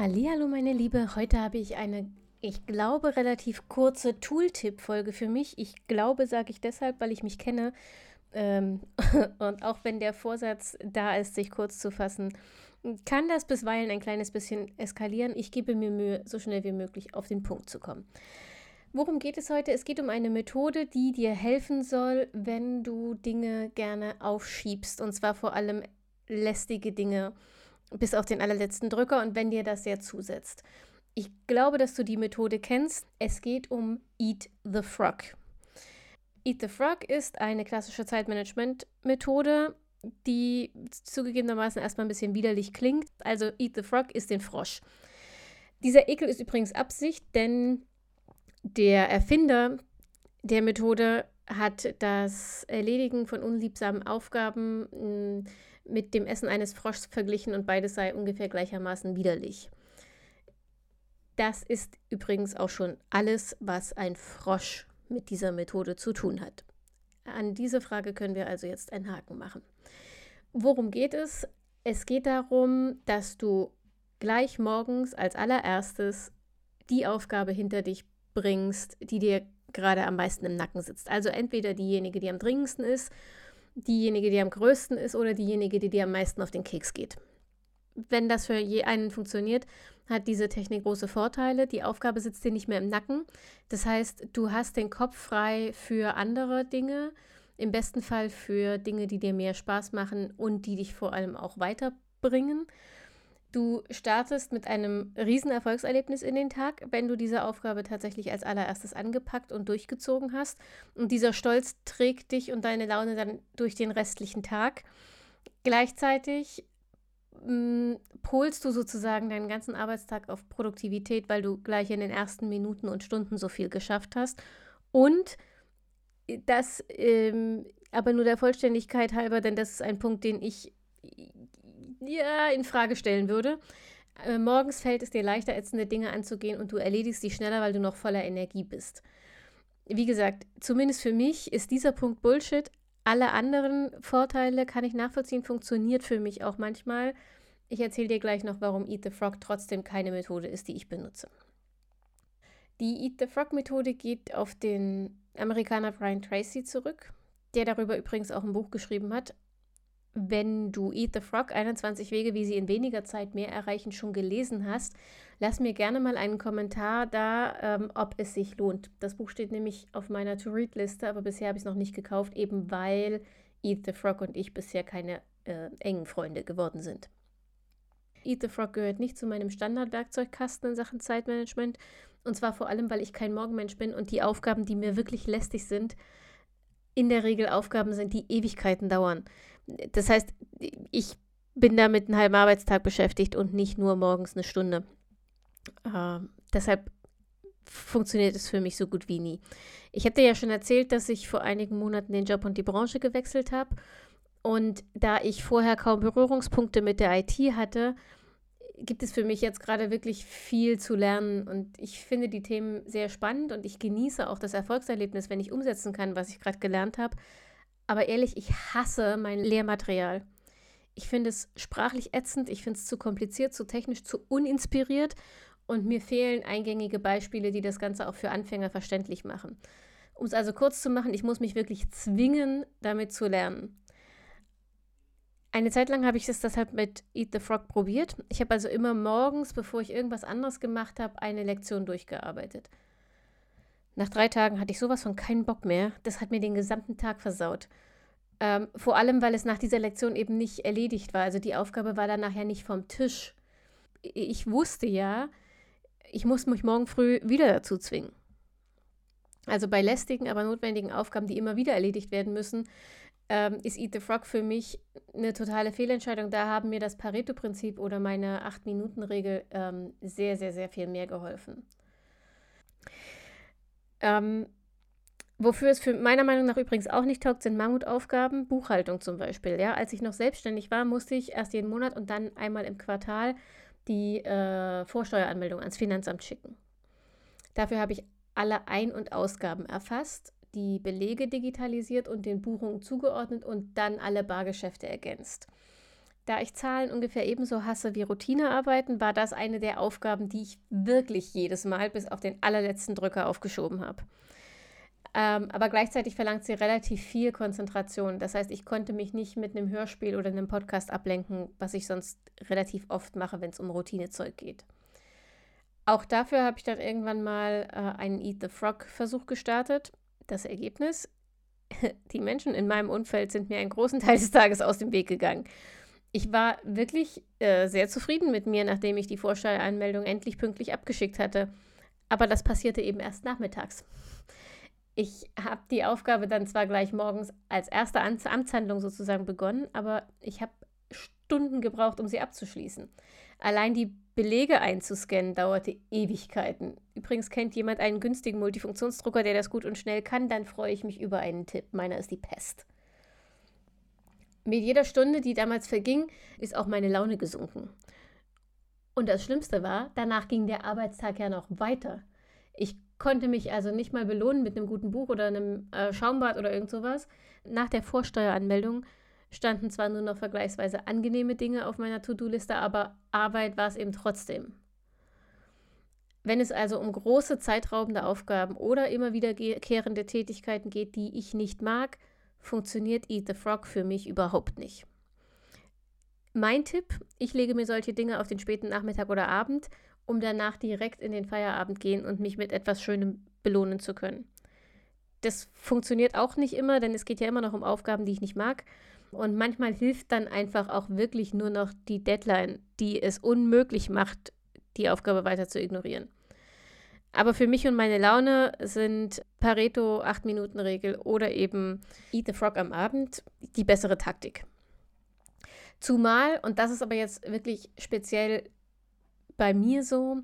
Hallo meine Liebe, heute habe ich eine ich glaube relativ kurze Tooltip-Folge für mich. Ich glaube, sage ich deshalb, weil ich mich kenne. Ähm, und auch wenn der Vorsatz da ist, sich kurz zu fassen, kann das bisweilen ein kleines bisschen eskalieren. Ich gebe mir Mühe, so schnell wie möglich auf den Punkt zu kommen. Worum geht es heute? Es geht um eine Methode, die dir helfen soll, wenn du Dinge gerne aufschiebst. Und zwar vor allem lästige Dinge bis auf den allerletzten Drücker und wenn dir das sehr zusetzt. Ich glaube, dass du die Methode kennst. Es geht um Eat the Frog. Eat the Frog ist eine klassische Zeitmanagement-Methode, die zugegebenermaßen erstmal ein bisschen widerlich klingt. Also Eat the Frog ist den Frosch. Dieser Ekel ist übrigens Absicht, denn der Erfinder der Methode hat das Erledigen von unliebsamen Aufgaben hm, mit dem Essen eines Froschs verglichen und beides sei ungefähr gleichermaßen widerlich. Das ist übrigens auch schon alles, was ein Frosch mit dieser Methode zu tun hat. An diese Frage können wir also jetzt einen Haken machen. Worum geht es? Es geht darum, dass du gleich morgens als allererstes die Aufgabe hinter dich bringst, die dir gerade am meisten im Nacken sitzt. Also entweder diejenige, die am dringendsten ist, diejenige, die am größten ist oder diejenige, die dir am meisten auf den Keks geht. Wenn das für je einen funktioniert, hat diese Technik große Vorteile. Die Aufgabe sitzt dir nicht mehr im Nacken. Das heißt, du hast den Kopf frei für andere Dinge, im besten Fall für Dinge, die dir mehr Spaß machen und die dich vor allem auch weiterbringen. Du startest mit einem riesen Erfolgserlebnis in den Tag, wenn du diese Aufgabe tatsächlich als allererstes angepackt und durchgezogen hast. Und dieser Stolz trägt dich und deine Laune dann durch den restlichen Tag. Gleichzeitig mm, polst du sozusagen deinen ganzen Arbeitstag auf Produktivität, weil du gleich in den ersten Minuten und Stunden so viel geschafft hast. Und das ähm, aber nur der Vollständigkeit halber, denn das ist ein Punkt, den ich ja, in Frage stellen würde. Äh, morgens fällt es dir leichter, ätzende Dinge anzugehen und du erledigst sie schneller, weil du noch voller Energie bist. Wie gesagt, zumindest für mich ist dieser Punkt Bullshit. Alle anderen Vorteile kann ich nachvollziehen, funktioniert für mich auch manchmal. Ich erzähle dir gleich noch, warum Eat the Frog trotzdem keine Methode ist, die ich benutze. Die Eat the Frog Methode geht auf den Amerikaner Brian Tracy zurück, der darüber übrigens auch ein Buch geschrieben hat wenn du Eat the Frog 21 Wege, wie sie in weniger Zeit mehr erreichen, schon gelesen hast, lass mir gerne mal einen Kommentar da, ähm, ob es sich lohnt. Das Buch steht nämlich auf meiner To-Read-Liste, aber bisher habe ich es noch nicht gekauft, eben weil Eat the Frog und ich bisher keine äh, engen Freunde geworden sind. Eat the Frog gehört nicht zu meinem Standardwerkzeugkasten in Sachen Zeitmanagement. Und zwar vor allem, weil ich kein Morgenmensch bin und die Aufgaben, die mir wirklich lästig sind, in der Regel Aufgaben sind, die Ewigkeiten dauern. Das heißt, ich bin damit einen halben Arbeitstag beschäftigt und nicht nur morgens eine Stunde. Äh, deshalb funktioniert es für mich so gut wie nie. Ich dir ja schon erzählt, dass ich vor einigen Monaten den Job und die Branche gewechselt habe. Und da ich vorher kaum Berührungspunkte mit der IT hatte, gibt es für mich jetzt gerade wirklich viel zu lernen. Und ich finde die Themen sehr spannend und ich genieße auch das Erfolgserlebnis, wenn ich umsetzen kann, was ich gerade gelernt habe. Aber ehrlich, ich hasse mein Lehrmaterial. Ich finde es sprachlich ätzend, ich finde es zu kompliziert, zu technisch, zu uninspiriert und mir fehlen eingängige Beispiele, die das Ganze auch für Anfänger verständlich machen. Um es also kurz zu machen, ich muss mich wirklich zwingen, damit zu lernen. Eine Zeit lang habe ich es deshalb mit Eat the Frog probiert. Ich habe also immer morgens, bevor ich irgendwas anderes gemacht habe, eine Lektion durchgearbeitet. Nach drei Tagen hatte ich sowas von keinen Bock mehr. Das hat mir den gesamten Tag versaut. Ähm, vor allem, weil es nach dieser Lektion eben nicht erledigt war. Also die Aufgabe war dann nachher nicht vom Tisch. Ich wusste ja, ich muss mich morgen früh wieder dazu zwingen. Also bei lästigen, aber notwendigen Aufgaben, die immer wieder erledigt werden müssen, ähm, ist Eat the Frog für mich eine totale Fehlentscheidung. Da haben mir das Pareto-Prinzip oder meine 8-Minuten-Regel ähm, sehr, sehr, sehr viel mehr geholfen. Ähm, wofür es für meiner Meinung nach übrigens auch nicht taugt, sind Mammutaufgaben, Buchhaltung zum Beispiel. Ja, als ich noch selbstständig war, musste ich erst jeden Monat und dann einmal im Quartal die äh, Vorsteueranmeldung ans Finanzamt schicken. Dafür habe ich alle Ein- und Ausgaben erfasst, die Belege digitalisiert und den Buchungen zugeordnet und dann alle Bargeschäfte ergänzt. Da ich Zahlen ungefähr ebenso hasse wie Routinearbeiten, war das eine der Aufgaben, die ich wirklich jedes Mal bis auf den allerletzten Drücker aufgeschoben habe. Ähm, aber gleichzeitig verlangt sie relativ viel Konzentration. Das heißt, ich konnte mich nicht mit einem Hörspiel oder einem Podcast ablenken, was ich sonst relativ oft mache, wenn es um Routinezeug geht. Auch dafür habe ich dann irgendwann mal äh, einen Eat the Frog-Versuch gestartet. Das Ergebnis? Die Menschen in meinem Umfeld sind mir einen großen Teil des Tages aus dem Weg gegangen ich war wirklich äh, sehr zufrieden mit mir, nachdem ich die Vorsteueranmeldung endlich pünktlich abgeschickt hatte. Aber das passierte eben erst nachmittags. Ich habe die Aufgabe dann zwar gleich morgens als erste Amtshandlung sozusagen begonnen, aber ich habe Stunden gebraucht, um sie abzuschließen. Allein die Belege einzuscannen dauerte Ewigkeiten. Übrigens kennt jemand einen günstigen Multifunktionsdrucker, der das gut und schnell kann, dann freue ich mich über einen Tipp. Meiner ist die Pest. Mit jeder Stunde, die damals verging, ist auch meine Laune gesunken. Und das Schlimmste war, danach ging der Arbeitstag ja noch weiter. Ich konnte mich also nicht mal belohnen mit einem guten Buch oder einem äh, Schaumbad oder irgend sowas. Nach der Vorsteueranmeldung standen zwar nur noch vergleichsweise angenehme Dinge auf meiner To-Do-Liste, aber Arbeit war es eben trotzdem. Wenn es also um große zeitraubende Aufgaben oder immer wiederkehrende Tätigkeiten geht, die ich nicht mag, funktioniert Eat the Frog für mich überhaupt nicht. Mein Tipp, ich lege mir solche Dinge auf den späten Nachmittag oder Abend, um danach direkt in den Feierabend gehen und mich mit etwas Schönem belohnen zu können. Das funktioniert auch nicht immer, denn es geht ja immer noch um Aufgaben, die ich nicht mag. Und manchmal hilft dann einfach auch wirklich nur noch die Deadline, die es unmöglich macht, die Aufgabe weiter zu ignorieren. Aber für mich und meine Laune sind Pareto 8-Minuten-Regel oder eben Eat the Frog am Abend die bessere Taktik. Zumal, und das ist aber jetzt wirklich speziell bei mir so,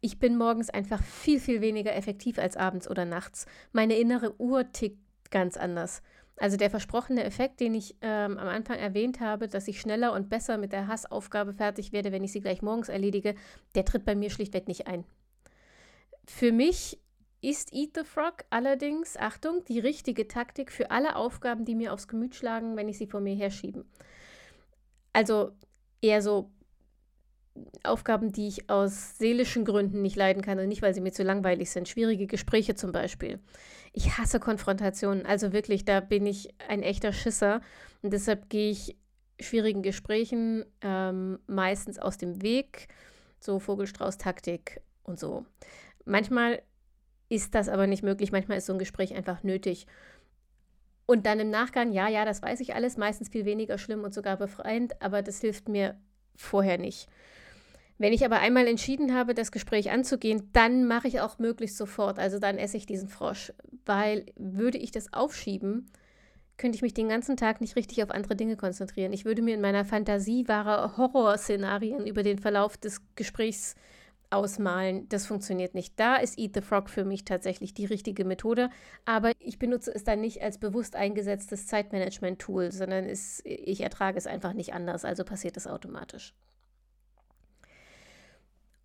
ich bin morgens einfach viel, viel weniger effektiv als abends oder nachts. Meine innere Uhr tickt ganz anders. Also der versprochene Effekt, den ich ähm, am Anfang erwähnt habe, dass ich schneller und besser mit der Hassaufgabe fertig werde, wenn ich sie gleich morgens erledige, der tritt bei mir schlichtweg nicht ein. Für mich ist Eat the Frog allerdings, Achtung, die richtige Taktik für alle Aufgaben, die mir aufs Gemüt schlagen, wenn ich sie vor mir herschiebe. Also eher so Aufgaben, die ich aus seelischen Gründen nicht leiden kann und nicht, weil sie mir zu langweilig sind. Schwierige Gespräche zum Beispiel. Ich hasse Konfrontationen. Also wirklich, da bin ich ein echter Schisser. Und deshalb gehe ich schwierigen Gesprächen ähm, meistens aus dem Weg. So Vogelstrauß-Taktik und so. Manchmal ist das aber nicht möglich, manchmal ist so ein Gespräch einfach nötig. Und dann im Nachgang, ja, ja, das weiß ich alles, meistens viel weniger schlimm und sogar befreiend, aber das hilft mir vorher nicht. Wenn ich aber einmal entschieden habe, das Gespräch anzugehen, dann mache ich auch möglichst sofort. Also dann esse ich diesen Frosch. Weil würde ich das aufschieben, könnte ich mich den ganzen Tag nicht richtig auf andere Dinge konzentrieren. Ich würde mir in meiner Fantasie wahre Horrorszenarien über den Verlauf des Gesprächs ausmalen, das funktioniert nicht. Da ist Eat the Frog für mich tatsächlich die richtige Methode, aber ich benutze es dann nicht als bewusst eingesetztes Zeitmanagement-Tool, sondern es, ich ertrage es einfach nicht anders, also passiert es automatisch.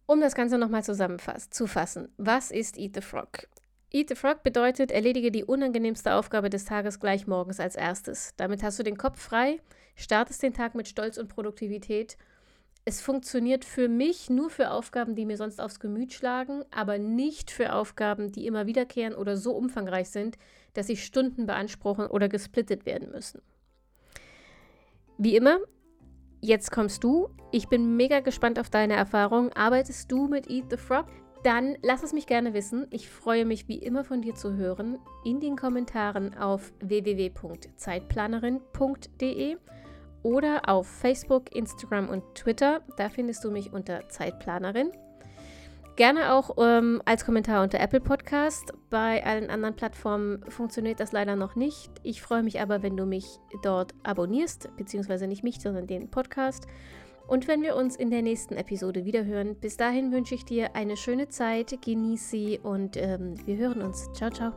Um das Ganze nochmal zusammenzufassen, was ist Eat the Frog? Eat the Frog bedeutet, erledige die unangenehmste Aufgabe des Tages gleich morgens als erstes. Damit hast du den Kopf frei, startest den Tag mit Stolz und Produktivität es funktioniert für mich nur für Aufgaben, die mir sonst aufs Gemüt schlagen, aber nicht für Aufgaben, die immer wiederkehren oder so umfangreich sind, dass sie Stunden beanspruchen oder gesplittet werden müssen. Wie immer, jetzt kommst du. Ich bin mega gespannt auf deine Erfahrungen. Arbeitest du mit Eat the Frog? Dann lass es mich gerne wissen. Ich freue mich wie immer von dir zu hören in den Kommentaren auf www.zeitplanerin.de oder auf Facebook, Instagram und Twitter. Da findest du mich unter Zeitplanerin. Gerne auch ähm, als Kommentar unter Apple Podcast. Bei allen anderen Plattformen funktioniert das leider noch nicht. Ich freue mich aber, wenn du mich dort abonnierst, beziehungsweise nicht mich, sondern den Podcast. und wenn wir uns in der nächsten Episode wiederhören. Bis dahin wünsche ich dir eine schöne Zeit, genieß sie und ähm, wir hören uns. Ciao, ciao.